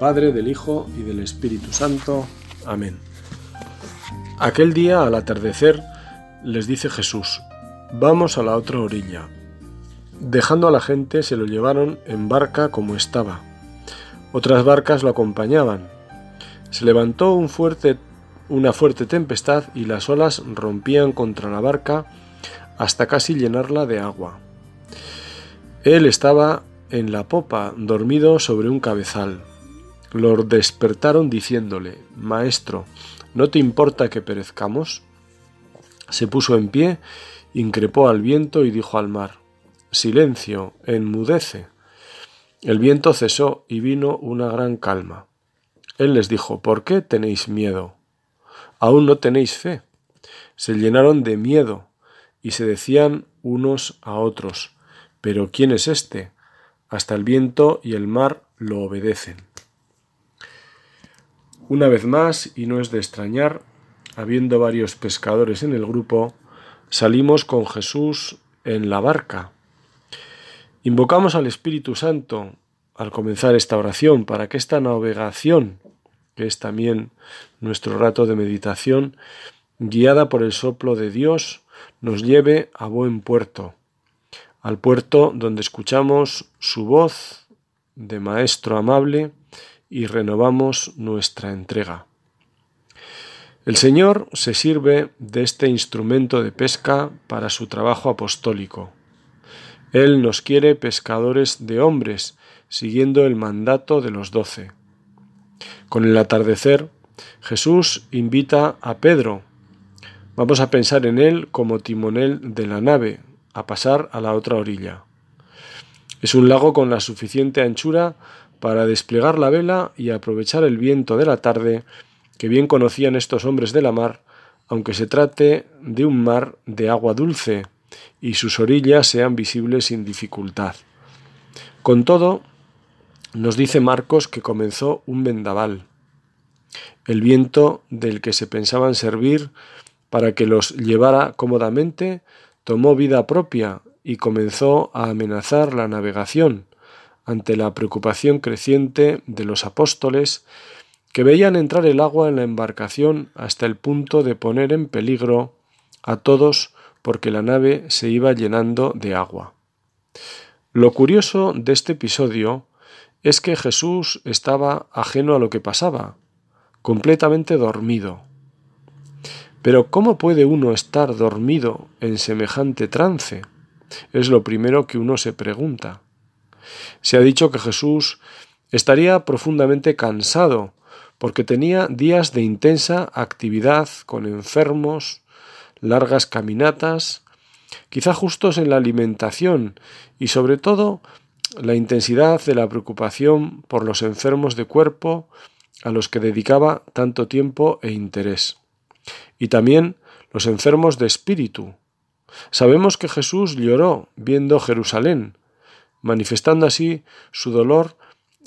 Padre, del Hijo y del Espíritu Santo. Amén. Aquel día, al atardecer, les dice Jesús, vamos a la otra orilla. Dejando a la gente, se lo llevaron en barca como estaba. Otras barcas lo acompañaban. Se levantó una fuerte tempestad y las olas rompían contra la barca hasta casi llenarla de agua. Él estaba en la popa, dormido sobre un cabezal. Lo despertaron diciéndole, Maestro, ¿no te importa que perezcamos? Se puso en pie, increpó al viento y dijo al mar, Silencio, enmudece. El viento cesó y vino una gran calma. Él les dijo, ¿por qué tenéis miedo? ¿Aún no tenéis fe? Se llenaron de miedo y se decían unos a otros, ¿pero quién es este? Hasta el viento y el mar lo obedecen. Una vez más, y no es de extrañar, habiendo varios pescadores en el grupo, salimos con Jesús en la barca. Invocamos al Espíritu Santo al comenzar esta oración para que esta navegación, que es también nuestro rato de meditación, guiada por el soplo de Dios, nos lleve a buen puerto, al puerto donde escuchamos su voz de Maestro amable y renovamos nuestra entrega. El Señor se sirve de este instrumento de pesca para su trabajo apostólico. Él nos quiere pescadores de hombres, siguiendo el mandato de los doce. Con el atardecer, Jesús invita a Pedro. Vamos a pensar en él como timonel de la nave, a pasar a la otra orilla. Es un lago con la suficiente anchura para desplegar la vela y aprovechar el viento de la tarde que bien conocían estos hombres de la mar, aunque se trate de un mar de agua dulce y sus orillas sean visibles sin dificultad. Con todo, nos dice Marcos que comenzó un vendaval. El viento del que se pensaban servir para que los llevara cómodamente tomó vida propia y comenzó a amenazar la navegación, ante la preocupación creciente de los apóstoles que veían entrar el agua en la embarcación hasta el punto de poner en peligro a todos porque la nave se iba llenando de agua. Lo curioso de este episodio es que Jesús estaba ajeno a lo que pasaba, completamente dormido. Pero ¿cómo puede uno estar dormido en semejante trance? Es lo primero que uno se pregunta. Se ha dicho que Jesús estaría profundamente cansado porque tenía días de intensa actividad con enfermos, largas caminatas, quizá justos en la alimentación y sobre todo la intensidad de la preocupación por los enfermos de cuerpo a los que dedicaba tanto tiempo e interés. Y también los enfermos de espíritu. Sabemos que Jesús lloró viendo Jerusalén, manifestando así su dolor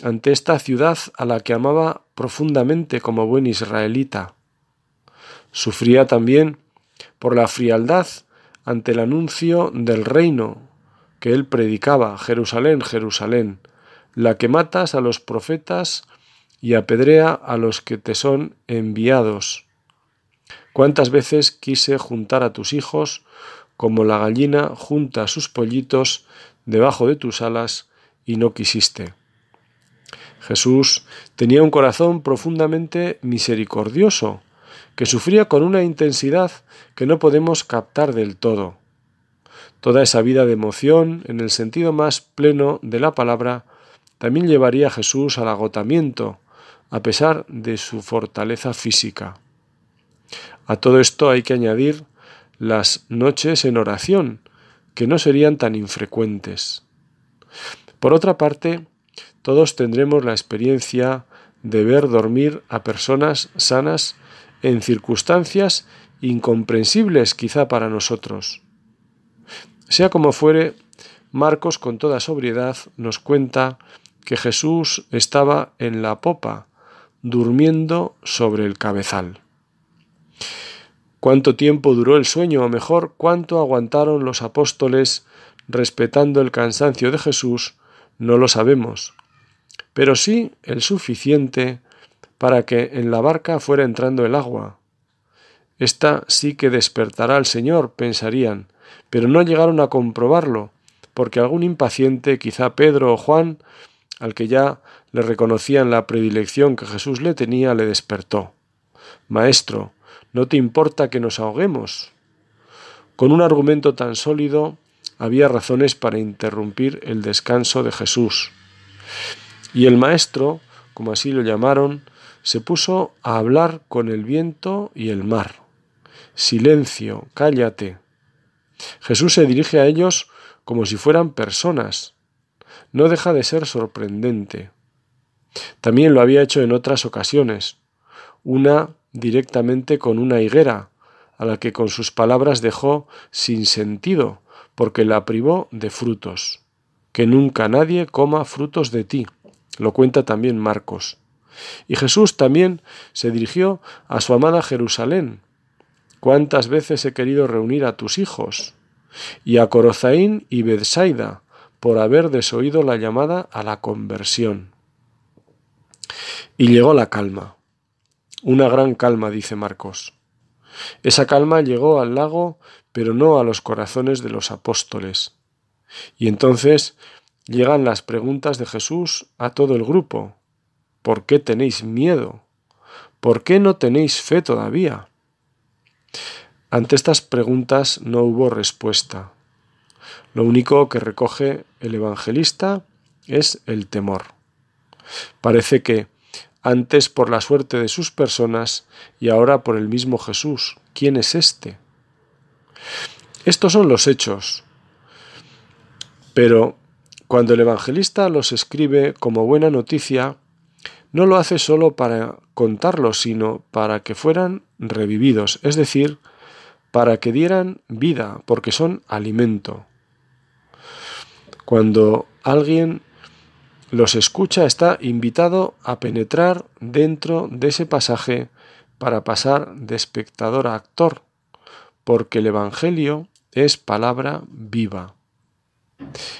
ante esta ciudad a la que amaba profundamente como buen israelita. Sufría también por la frialdad ante el anuncio del reino que él predicaba, Jerusalén, Jerusalén, la que matas a los profetas y apedrea a los que te son enviados. ¿Cuántas veces quise juntar a tus hijos como la gallina junta sus pollitos debajo de tus alas y no quisiste. Jesús tenía un corazón profundamente misericordioso, que sufría con una intensidad que no podemos captar del todo. Toda esa vida de emoción, en el sentido más pleno de la palabra, también llevaría a Jesús al agotamiento, a pesar de su fortaleza física. A todo esto hay que añadir las noches en oración, que no serían tan infrecuentes. Por otra parte, todos tendremos la experiencia de ver dormir a personas sanas en circunstancias incomprensibles quizá para nosotros. Sea como fuere, Marcos con toda sobriedad nos cuenta que Jesús estaba en la popa, durmiendo sobre el cabezal. ¿Cuánto tiempo duró el sueño o mejor cuánto aguantaron los apóstoles respetando el cansancio de Jesús? No lo sabemos. pero sí el suficiente para que en la barca fuera entrando el agua. Esta sí que despertará al Señor, pensarían, pero no llegaron a comprobarlo, porque algún impaciente, quizá Pedro o Juan, al que ya le reconocían la predilección que Jesús le tenía, le despertó. Maestro, ¿no te importa que nos ahoguemos? Con un argumento tan sólido había razones para interrumpir el descanso de Jesús. Y el maestro, como así lo llamaron, se puso a hablar con el viento y el mar. Silencio, cállate. Jesús se dirige a ellos como si fueran personas. No deja de ser sorprendente. También lo había hecho en otras ocasiones. Una directamente con una higuera, a la que con sus palabras dejó sin sentido, porque la privó de frutos. Que nunca nadie coma frutos de ti. Lo cuenta también Marcos. Y Jesús también se dirigió a su amada Jerusalén. ¿Cuántas veces he querido reunir a tus hijos? Y a Corozaín y Bethsaida, por haber desoído la llamada a la conversión. Y llegó la calma. Una gran calma, dice Marcos. Esa calma llegó al lago, pero no a los corazones de los apóstoles. Y entonces llegan las preguntas de Jesús a todo el grupo. ¿Por qué tenéis miedo? ¿Por qué no tenéis fe todavía? Ante estas preguntas no hubo respuesta. Lo único que recoge el evangelista es el temor. Parece que antes por la suerte de sus personas y ahora por el mismo Jesús. ¿Quién es éste? Estos son los hechos. Pero cuando el evangelista los escribe como buena noticia, no lo hace solo para contarlos, sino para que fueran revividos, es decir, para que dieran vida, porque son alimento. Cuando alguien los escucha está invitado a penetrar dentro de ese pasaje para pasar de espectador a actor, porque el Evangelio es palabra viva.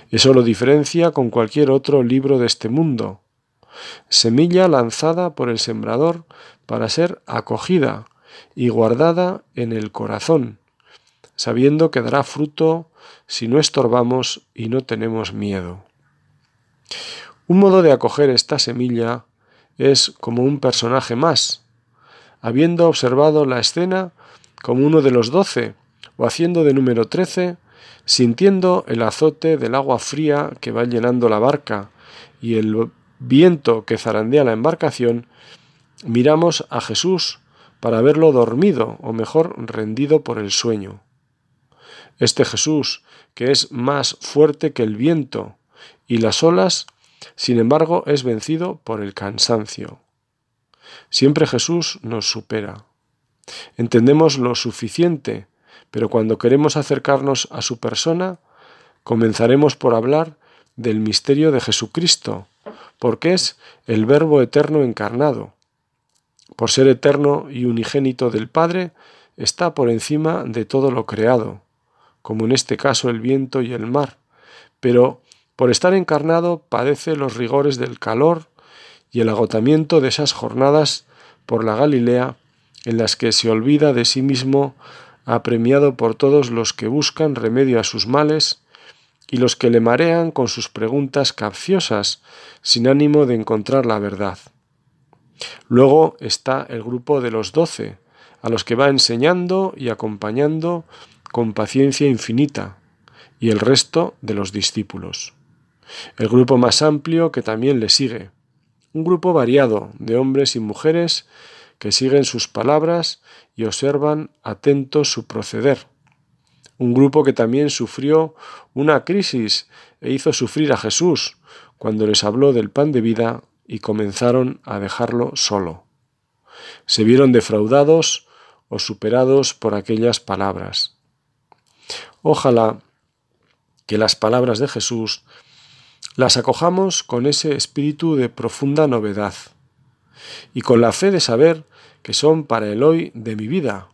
Eso lo diferencia con cualquier otro libro de este mundo. Semilla lanzada por el sembrador para ser acogida y guardada en el corazón, sabiendo que dará fruto si no estorbamos y no tenemos miedo. Un modo de acoger esta semilla es como un personaje más, habiendo observado la escena como uno de los doce, o haciendo de número trece, sintiendo el azote del agua fría que va llenando la barca y el viento que zarandea la embarcación, miramos a Jesús para verlo dormido, o mejor, rendido por el sueño. Este Jesús, que es más fuerte que el viento, y las olas sin embargo, es vencido por el cansancio. Siempre Jesús nos supera. Entendemos lo suficiente, pero cuando queremos acercarnos a su persona, comenzaremos por hablar del misterio de Jesucristo, porque es el Verbo eterno encarnado. Por ser eterno y unigénito del Padre, está por encima de todo lo creado, como en este caso el viento y el mar, pero por estar encarnado padece los rigores del calor y el agotamiento de esas jornadas por la Galilea en las que se olvida de sí mismo apremiado por todos los que buscan remedio a sus males y los que le marean con sus preguntas capciosas sin ánimo de encontrar la verdad. Luego está el grupo de los doce, a los que va enseñando y acompañando con paciencia infinita, y el resto de los discípulos el grupo más amplio que también le sigue, un grupo variado de hombres y mujeres que siguen sus palabras y observan atentos su proceder. Un grupo que también sufrió una crisis e hizo sufrir a Jesús cuando les habló del pan de vida y comenzaron a dejarlo solo. Se vieron defraudados o superados por aquellas palabras. Ojalá que las palabras de Jesús las acojamos con ese espíritu de profunda novedad y con la fe de saber que son para el hoy de mi vida.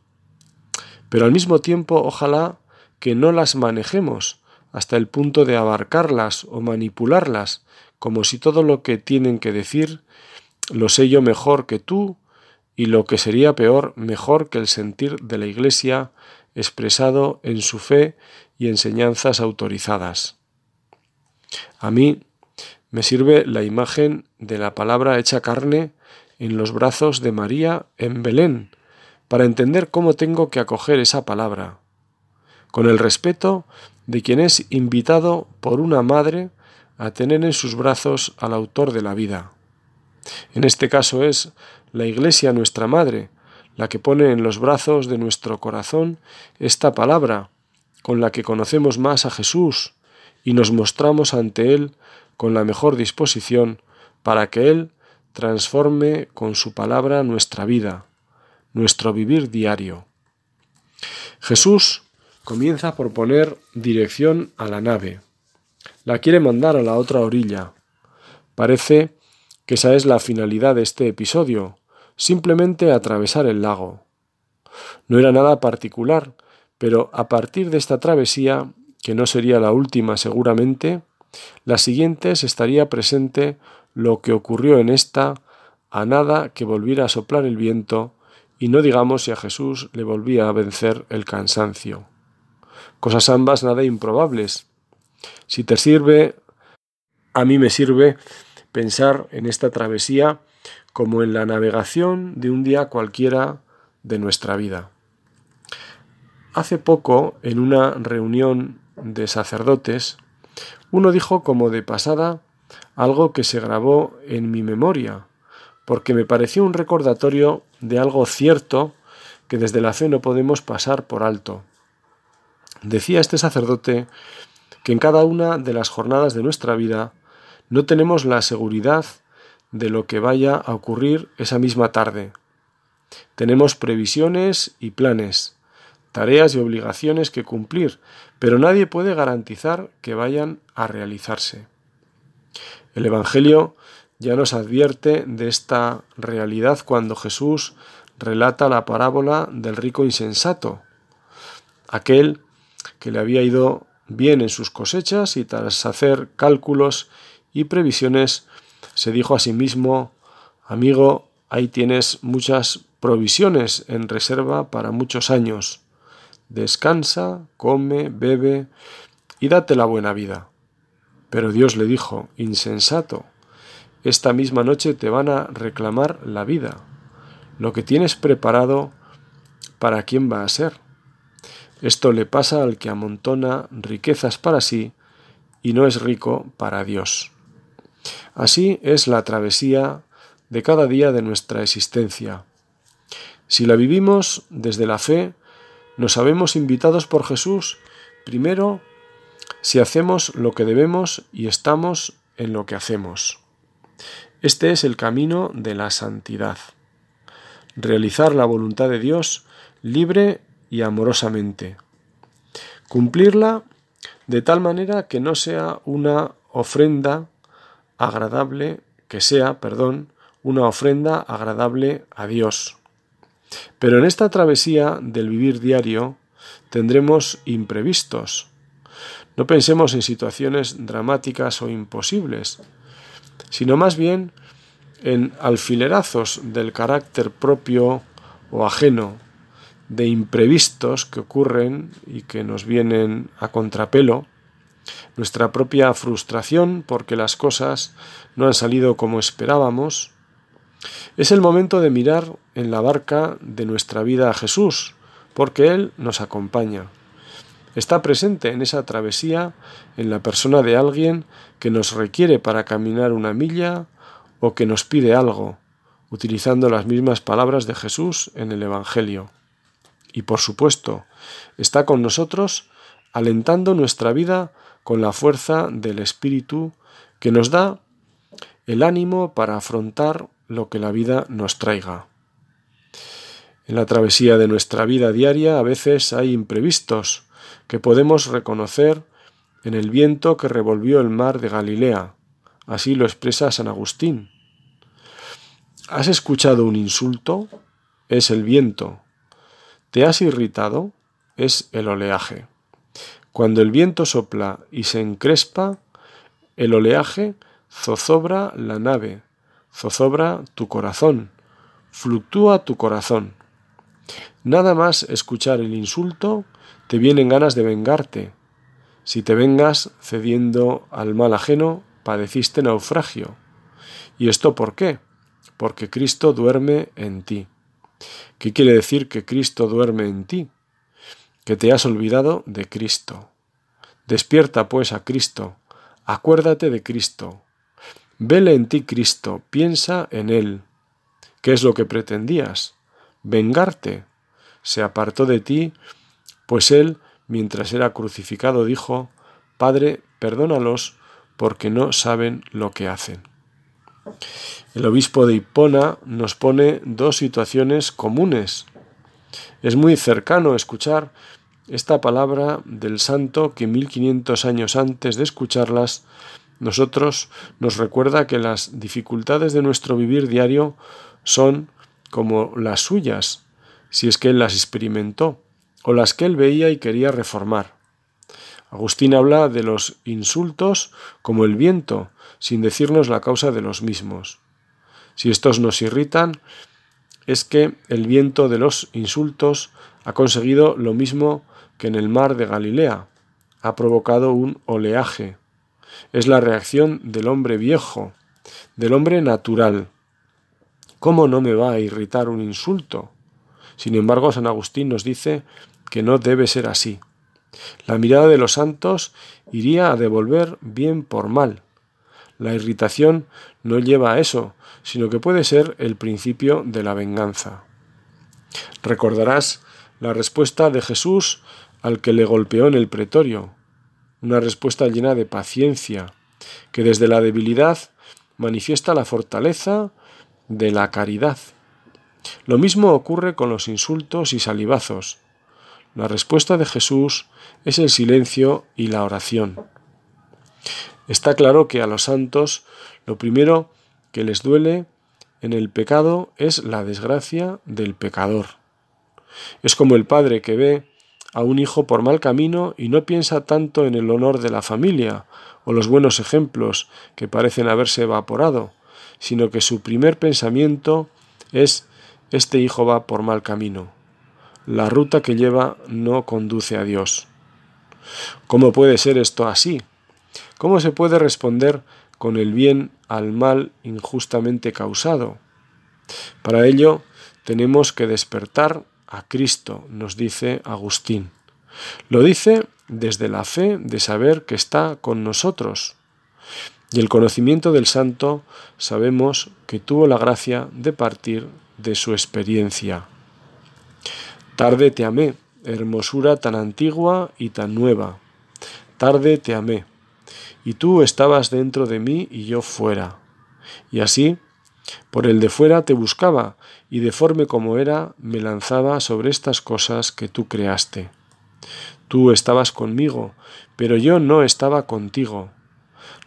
Pero al mismo tiempo, ojalá que no las manejemos hasta el punto de abarcarlas o manipularlas como si todo lo que tienen que decir lo sé yo mejor que tú y lo que sería peor, mejor que el sentir de la Iglesia expresado en su fe y enseñanzas autorizadas. A mí me sirve la imagen de la palabra hecha carne en los brazos de María en Belén, para entender cómo tengo que acoger esa palabra, con el respeto de quien es invitado por una madre a tener en sus brazos al autor de la vida. En este caso es la Iglesia nuestra Madre, la que pone en los brazos de nuestro corazón esta palabra, con la que conocemos más a Jesús y nos mostramos ante Él con la mejor disposición para que Él transforme con su palabra nuestra vida, nuestro vivir diario. Jesús comienza por poner dirección a la nave. La quiere mandar a la otra orilla. Parece que esa es la finalidad de este episodio, simplemente atravesar el lago. No era nada particular, pero a partir de esta travesía, que no sería la última seguramente, la siguiente estaría presente lo que ocurrió en esta, a nada que volviera a soplar el viento, y no digamos si a Jesús le volvía a vencer el cansancio. Cosas ambas nada improbables. Si te sirve, a mí me sirve pensar en esta travesía como en la navegación de un día cualquiera de nuestra vida. Hace poco, en una reunión de sacerdotes, uno dijo como de pasada algo que se grabó en mi memoria, porque me pareció un recordatorio de algo cierto que desde la fe no podemos pasar por alto. Decía este sacerdote que en cada una de las jornadas de nuestra vida no tenemos la seguridad de lo que vaya a ocurrir esa misma tarde. Tenemos previsiones y planes, tareas y obligaciones que cumplir, pero nadie puede garantizar que vayan a realizarse. El Evangelio ya nos advierte de esta realidad cuando Jesús relata la parábola del rico insensato, aquel que le había ido bien en sus cosechas y tras hacer cálculos y previsiones se dijo a sí mismo, amigo, ahí tienes muchas provisiones en reserva para muchos años. Descansa, come, bebe y date la buena vida. Pero Dios le dijo, insensato, esta misma noche te van a reclamar la vida. Lo que tienes preparado, ¿para quién va a ser? Esto le pasa al que amontona riquezas para sí y no es rico para Dios. Así es la travesía de cada día de nuestra existencia. Si la vivimos desde la fe, nos sabemos invitados por Jesús, primero, si hacemos lo que debemos y estamos en lo que hacemos. Este es el camino de la santidad. Realizar la voluntad de Dios libre y amorosamente. Cumplirla de tal manera que no sea una ofrenda agradable, que sea, perdón, una ofrenda agradable a Dios. Pero en esta travesía del vivir diario tendremos imprevistos. No pensemos en situaciones dramáticas o imposibles, sino más bien en alfilerazos del carácter propio o ajeno, de imprevistos que ocurren y que nos vienen a contrapelo, nuestra propia frustración porque las cosas no han salido como esperábamos, es el momento de mirar en la barca de nuestra vida a Jesús, porque Él nos acompaña. Está presente en esa travesía en la persona de alguien que nos requiere para caminar una milla o que nos pide algo, utilizando las mismas palabras de Jesús en el Evangelio. Y por supuesto, está con nosotros alentando nuestra vida con la fuerza del Espíritu que nos da el ánimo para afrontar lo que la vida nos traiga. En la travesía de nuestra vida diaria a veces hay imprevistos que podemos reconocer en el viento que revolvió el mar de Galilea. Así lo expresa San Agustín. ¿Has escuchado un insulto? Es el viento. ¿Te has irritado? Es el oleaje. Cuando el viento sopla y se encrespa, el oleaje zozobra la nave, zozobra tu corazón, fluctúa tu corazón. Nada más escuchar el insulto, te vienen ganas de vengarte. Si te vengas cediendo al mal ajeno, padeciste naufragio. ¿Y esto por qué? Porque Cristo duerme en ti. ¿Qué quiere decir que Cristo duerme en ti? Que te has olvidado de Cristo. Despierta pues a Cristo, acuérdate de Cristo. Vele en ti Cristo, piensa en Él. ¿Qué es lo que pretendías? Vengarte. Se apartó de ti, pues Él, mientras era crucificado, dijo, Padre, perdónalos, porque no saben lo que hacen. El obispo de Hipona nos pone dos situaciones comunes. Es muy cercano escuchar esta palabra del santo que 1500 años antes de escucharlas nosotros nos recuerda que las dificultades de nuestro vivir diario son como las suyas, si es que él las experimentó, o las que él veía y quería reformar. Agustín habla de los insultos como el viento, sin decirnos la causa de los mismos. Si estos nos irritan, es que el viento de los insultos ha conseguido lo mismo que en el mar de Galilea, ha provocado un oleaje. Es la reacción del hombre viejo, del hombre natural. ¿Cómo no me va a irritar un insulto? Sin embargo, San Agustín nos dice que no debe ser así. La mirada de los santos iría a devolver bien por mal. La irritación no lleva a eso, sino que puede ser el principio de la venganza. Recordarás la respuesta de Jesús al que le golpeó en el pretorio, una respuesta llena de paciencia, que desde la debilidad manifiesta la fortaleza de la caridad. Lo mismo ocurre con los insultos y salivazos. La respuesta de Jesús es el silencio y la oración. Está claro que a los santos lo primero que les duele en el pecado es la desgracia del pecador. Es como el padre que ve a un hijo por mal camino y no piensa tanto en el honor de la familia o los buenos ejemplos que parecen haberse evaporado, sino que su primer pensamiento es este hijo va por mal camino. La ruta que lleva no conduce a Dios. ¿Cómo puede ser esto así? ¿Cómo se puede responder con el bien al mal injustamente causado? Para ello tenemos que despertar a Cristo, nos dice Agustín. Lo dice desde la fe de saber que está con nosotros. Y el conocimiento del santo sabemos que tuvo la gracia de partir de su experiencia. Tarde te amé, hermosura tan antigua y tan nueva. Tarde te amé, y tú estabas dentro de mí y yo fuera. Y así por el de fuera te buscaba, y deforme como era, me lanzaba sobre estas cosas que tú creaste. Tú estabas conmigo, pero yo no estaba contigo.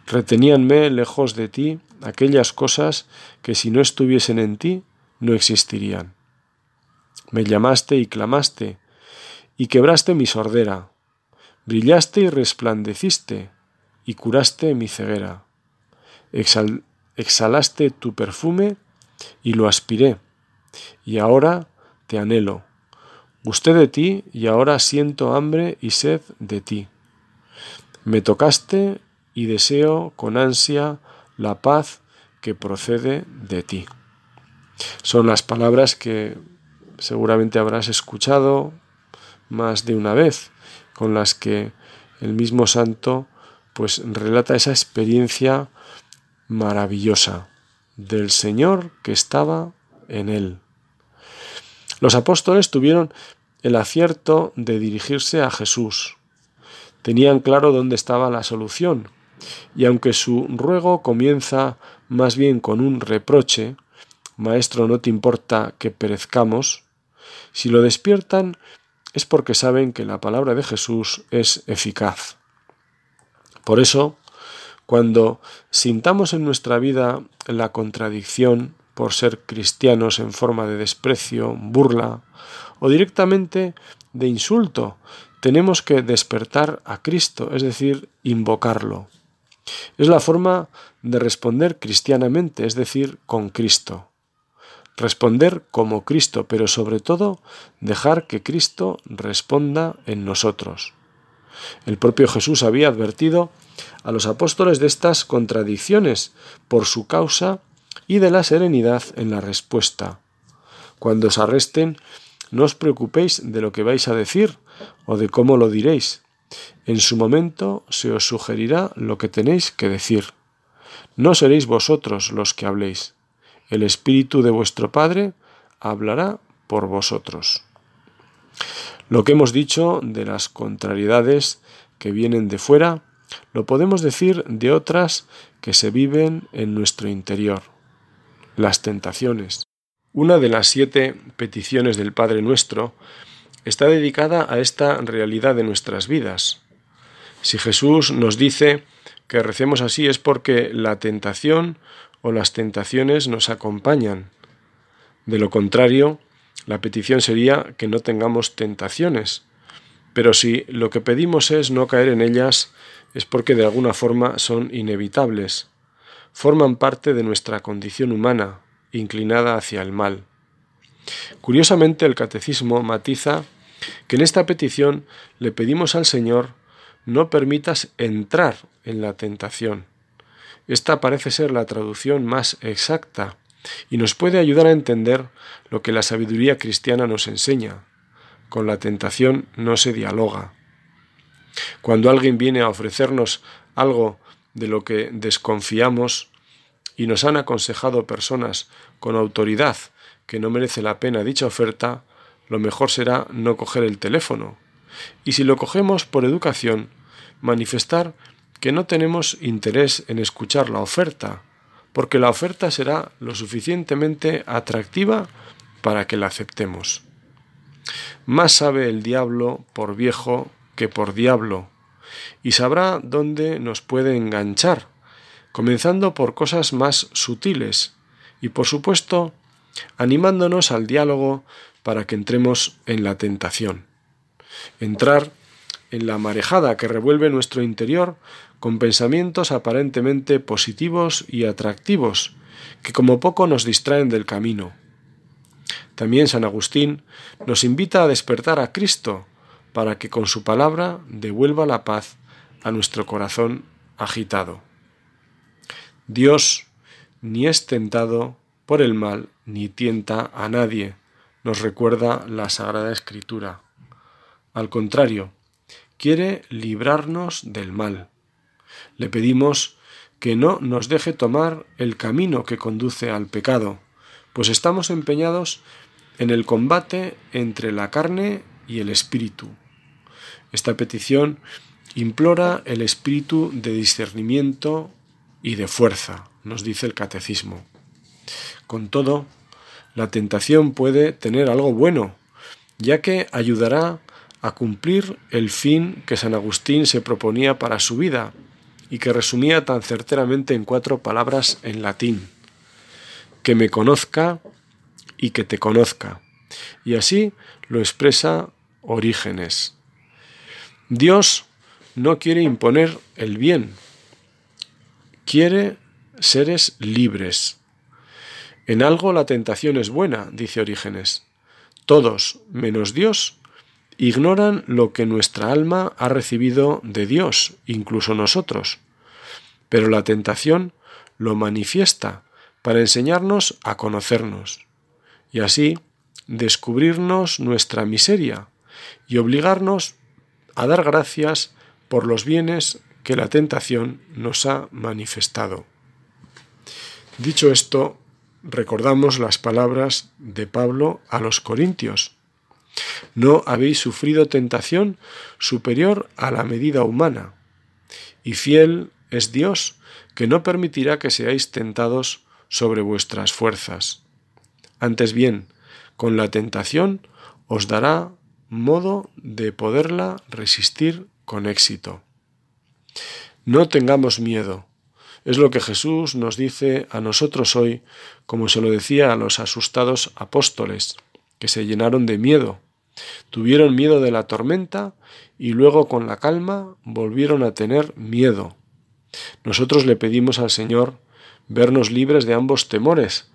Reteníanme lejos de ti aquellas cosas que si no estuviesen en ti, no existirían. Me llamaste y clamaste, y quebraste mi sordera. Brillaste y resplandeciste, y curaste mi ceguera exhalaste tu perfume y lo aspiré, y ahora te anhelo. Gusté de ti y ahora siento hambre y sed de ti. Me tocaste y deseo con ansia la paz que procede de ti. Son las palabras que seguramente habrás escuchado más de una vez, con las que el mismo santo pues relata esa experiencia maravillosa del Señor que estaba en él. Los apóstoles tuvieron el acierto de dirigirse a Jesús. Tenían claro dónde estaba la solución, y aunque su ruego comienza más bien con un reproche, Maestro, no te importa que perezcamos, si lo despiertan es porque saben que la palabra de Jesús es eficaz. Por eso, cuando sintamos en nuestra vida la contradicción por ser cristianos en forma de desprecio, burla o directamente de insulto, tenemos que despertar a Cristo, es decir, invocarlo. Es la forma de responder cristianamente, es decir, con Cristo. Responder como Cristo, pero sobre todo dejar que Cristo responda en nosotros. El propio Jesús había advertido a los apóstoles de estas contradicciones por su causa y de la serenidad en la respuesta. Cuando os arresten, no os preocupéis de lo que vais a decir o de cómo lo diréis. En su momento se os sugerirá lo que tenéis que decir. No seréis vosotros los que habléis. El Espíritu de vuestro Padre hablará por vosotros. Lo que hemos dicho de las contrariedades que vienen de fuera, lo podemos decir de otras que se viven en nuestro interior, las tentaciones. Una de las siete peticiones del Padre nuestro está dedicada a esta realidad de nuestras vidas. Si Jesús nos dice que recemos así es porque la tentación o las tentaciones nos acompañan. De lo contrario, la petición sería que no tengamos tentaciones. Pero si lo que pedimos es no caer en ellas, es porque de alguna forma son inevitables. Forman parte de nuestra condición humana, inclinada hacia el mal. Curiosamente, el catecismo matiza que en esta petición le pedimos al Señor no permitas entrar en la tentación. Esta parece ser la traducción más exacta y nos puede ayudar a entender lo que la sabiduría cristiana nos enseña. Con la tentación no se dialoga. Cuando alguien viene a ofrecernos algo de lo que desconfiamos y nos han aconsejado personas con autoridad que no merece la pena dicha oferta, lo mejor será no coger el teléfono. Y si lo cogemos por educación, manifestar que no tenemos interés en escuchar la oferta, porque la oferta será lo suficientemente atractiva para que la aceptemos. Más sabe el diablo por viejo que por diablo, y sabrá dónde nos puede enganchar, comenzando por cosas más sutiles, y por supuesto animándonos al diálogo para que entremos en la tentación. Entrar en la marejada que revuelve nuestro interior con pensamientos aparentemente positivos y atractivos, que como poco nos distraen del camino. También San Agustín nos invita a despertar a Cristo para que con su palabra devuelva la paz a nuestro corazón agitado. Dios ni es tentado por el mal ni tienta a nadie, nos recuerda la Sagrada Escritura. Al contrario, quiere librarnos del mal. Le pedimos que no nos deje tomar el camino que conduce al pecado, pues estamos empeñados en el combate entre la carne y el espíritu. Esta petición implora el espíritu de discernimiento y de fuerza, nos dice el catecismo. Con todo, la tentación puede tener algo bueno, ya que ayudará a cumplir el fin que San Agustín se proponía para su vida, y que resumía tan certeramente en cuatro palabras en latín, que me conozca y que te conozca. Y así lo expresa Orígenes. Dios no quiere imponer el bien, quiere seres libres. En algo la tentación es buena, dice Orígenes. Todos, menos Dios, ignoran lo que nuestra alma ha recibido de Dios, incluso nosotros. Pero la tentación lo manifiesta para enseñarnos a conocernos y así descubrirnos nuestra miseria y obligarnos a dar gracias por los bienes que la tentación nos ha manifestado. Dicho esto, recordamos las palabras de Pablo a los Corintios, no habéis sufrido tentación superior a la medida humana. Y fiel es Dios, que no permitirá que seáis tentados sobre vuestras fuerzas. Antes bien, con la tentación os dará modo de poderla resistir con éxito. No tengamos miedo. Es lo que Jesús nos dice a nosotros hoy, como se lo decía a los asustados apóstoles, que se llenaron de miedo Tuvieron miedo de la tormenta y luego con la calma volvieron a tener miedo. Nosotros le pedimos al Señor vernos libres de ambos temores,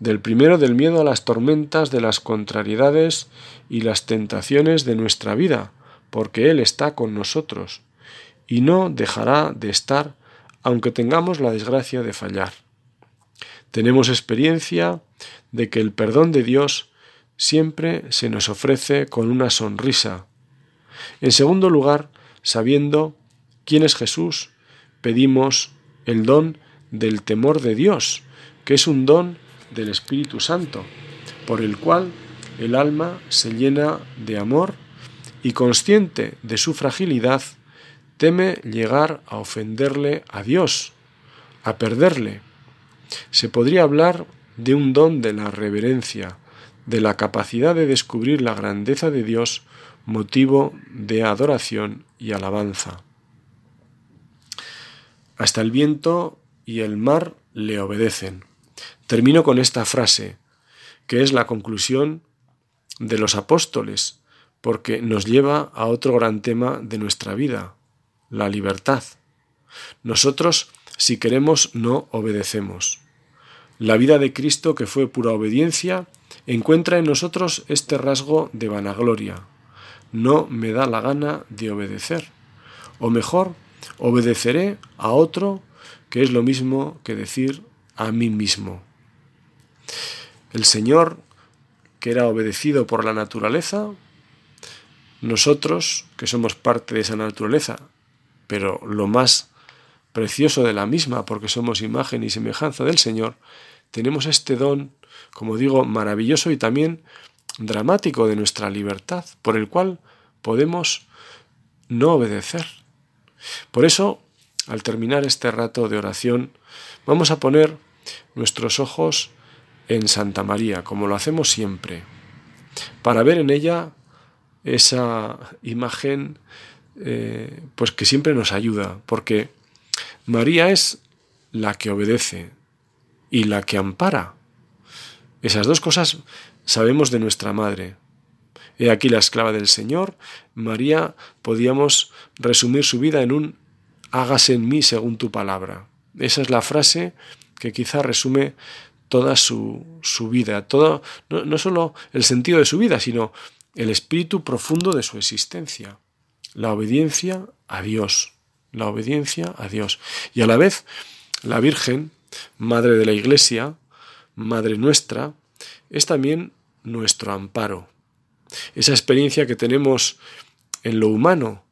del primero del miedo a las tormentas, de las contrariedades y las tentaciones de nuestra vida, porque Él está con nosotros, y no dejará de estar aunque tengamos la desgracia de fallar. Tenemos experiencia de que el perdón de Dios siempre se nos ofrece con una sonrisa. En segundo lugar, sabiendo quién es Jesús, pedimos el don del temor de Dios, que es un don del Espíritu Santo, por el cual el alma se llena de amor y consciente de su fragilidad, teme llegar a ofenderle a Dios, a perderle. Se podría hablar de un don de la reverencia, de la capacidad de descubrir la grandeza de Dios, motivo de adoración y alabanza. Hasta el viento y el mar le obedecen. Termino con esta frase, que es la conclusión de los apóstoles, porque nos lleva a otro gran tema de nuestra vida, la libertad. Nosotros, si queremos, no obedecemos. La vida de Cristo, que fue pura obediencia, encuentra en nosotros este rasgo de vanagloria. No me da la gana de obedecer. O mejor, obedeceré a otro, que es lo mismo que decir a mí mismo. El Señor, que era obedecido por la naturaleza, nosotros, que somos parte de esa naturaleza, pero lo más precioso de la misma, porque somos imagen y semejanza del Señor, tenemos este don, como digo, maravilloso y también dramático de nuestra libertad, por el cual podemos no obedecer. Por eso, al terminar este rato de oración, vamos a poner nuestros ojos en Santa María, como lo hacemos siempre, para ver en ella esa imagen eh, pues que siempre nos ayuda, porque María es la que obedece y la que ampara. Esas dos cosas sabemos de nuestra madre. He aquí la esclava del Señor. María podíamos resumir su vida en un hágase en mí según tu palabra. Esa es la frase que quizá resume toda su, vida, todo, no, no solo el sentido de su vida, sino el espíritu profundo de su existencia, la obediencia a Dios, la obediencia a Dios. Y a la vez, la Virgen, Madre de la Iglesia, Madre nuestra, es también nuestro amparo. Esa experiencia que tenemos en lo humano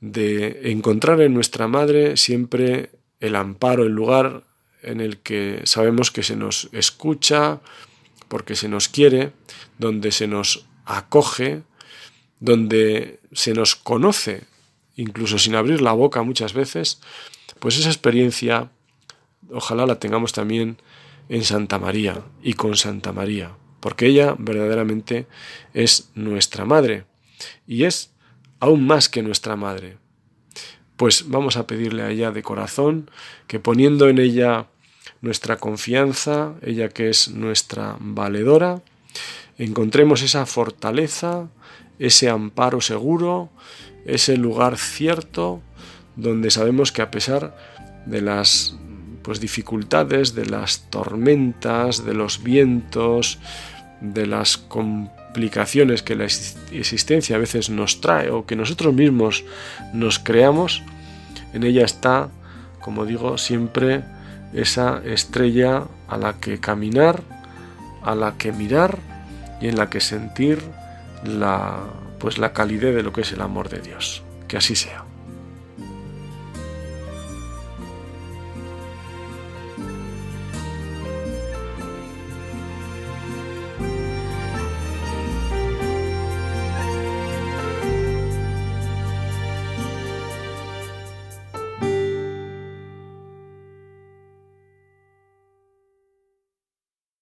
de encontrar en nuestra Madre siempre el amparo, el lugar en el que sabemos que se nos escucha, porque se nos quiere, donde se nos acoge, donde se nos conoce, incluso sin abrir la boca muchas veces, pues esa experiencia ojalá la tengamos también en Santa María y con Santa María, porque ella verdaderamente es nuestra madre y es aún más que nuestra madre pues vamos a pedirle a ella de corazón que poniendo en ella nuestra confianza, ella que es nuestra valedora, encontremos esa fortaleza, ese amparo seguro, ese lugar cierto donde sabemos que a pesar de las pues, dificultades, de las tormentas, de los vientos, de las complicaciones que la existencia a veces nos trae o que nosotros mismos nos creamos, en ella está, como digo, siempre esa estrella a la que caminar, a la que mirar y en la que sentir la pues la calidez de lo que es el amor de Dios. Que así sea.